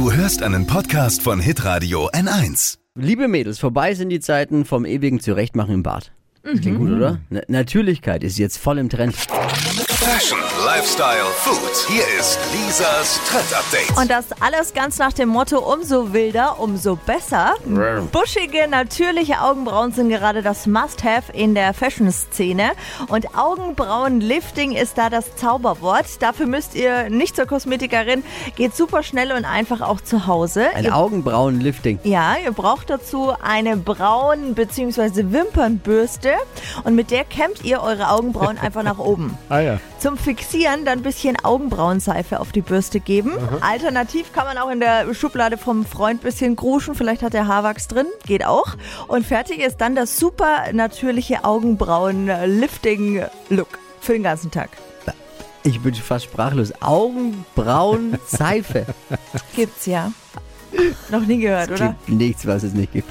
Du hörst einen Podcast von Hitradio N1. Liebe Mädels, vorbei sind die Zeiten vom ewigen Zurechtmachen im Bad. Das klingt gut, oder? Na Natürlichkeit ist jetzt voll im Trend. Fashion, Lifestyle, Food. Hier ist Lisas Trend Update. Und das alles ganz nach dem Motto: umso wilder, umso besser. Buschige, natürliche Augenbrauen sind gerade das Must-Have in der Fashion-Szene. Und Augenbrauenlifting ist da das Zauberwort. Dafür müsst ihr nicht zur Kosmetikerin. Geht super schnell und einfach auch zu Hause. Ein Augenbrauenlifting. Ja, ihr braucht dazu eine Brauen- bzw. Wimpernbürste und mit der kämmt ihr eure Augenbrauen einfach nach oben. Ah ja. Zum Fixieren dann ein bisschen Augenbrauenseife auf die Bürste geben. Alternativ kann man auch in der Schublade vom Freund ein bisschen gruschen, vielleicht hat er Haarwachs drin, geht auch. Und fertig ist dann das super natürliche Augenbrauen-Lifting-Look für den ganzen Tag. Ich bin fast sprachlos. Augenbrauenseife. Gibt's ja. Noch nie gehört, oder? Gibt nichts, was es nicht gibt.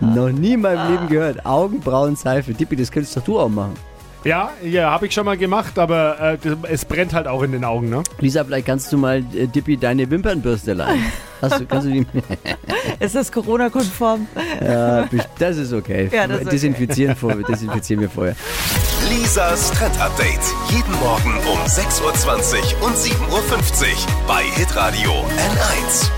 Noch nie in meinem Leben gehört. Augenbrauenseife. Dippi, das könntest doch du auch machen. Ja, ja, habe ich schon mal gemacht, aber äh, das, es brennt halt auch in den Augen, ne? Lisa, vielleicht kannst du mal äh, Dippi deine Wimpernbürste leihen. Hast du, kannst du die, Ist das Corona-konform? ja, das ist okay. Ja, das ist okay. Desinfizieren, vor, desinfizieren wir vorher. Lisas Trend Update. Jeden Morgen um 6.20 Uhr und 7.50 Uhr bei Hitradio N1.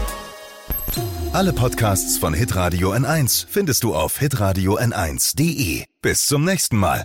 Alle Podcasts von Hitradio N1 findest du auf hitradio n1.de. Bis zum nächsten Mal.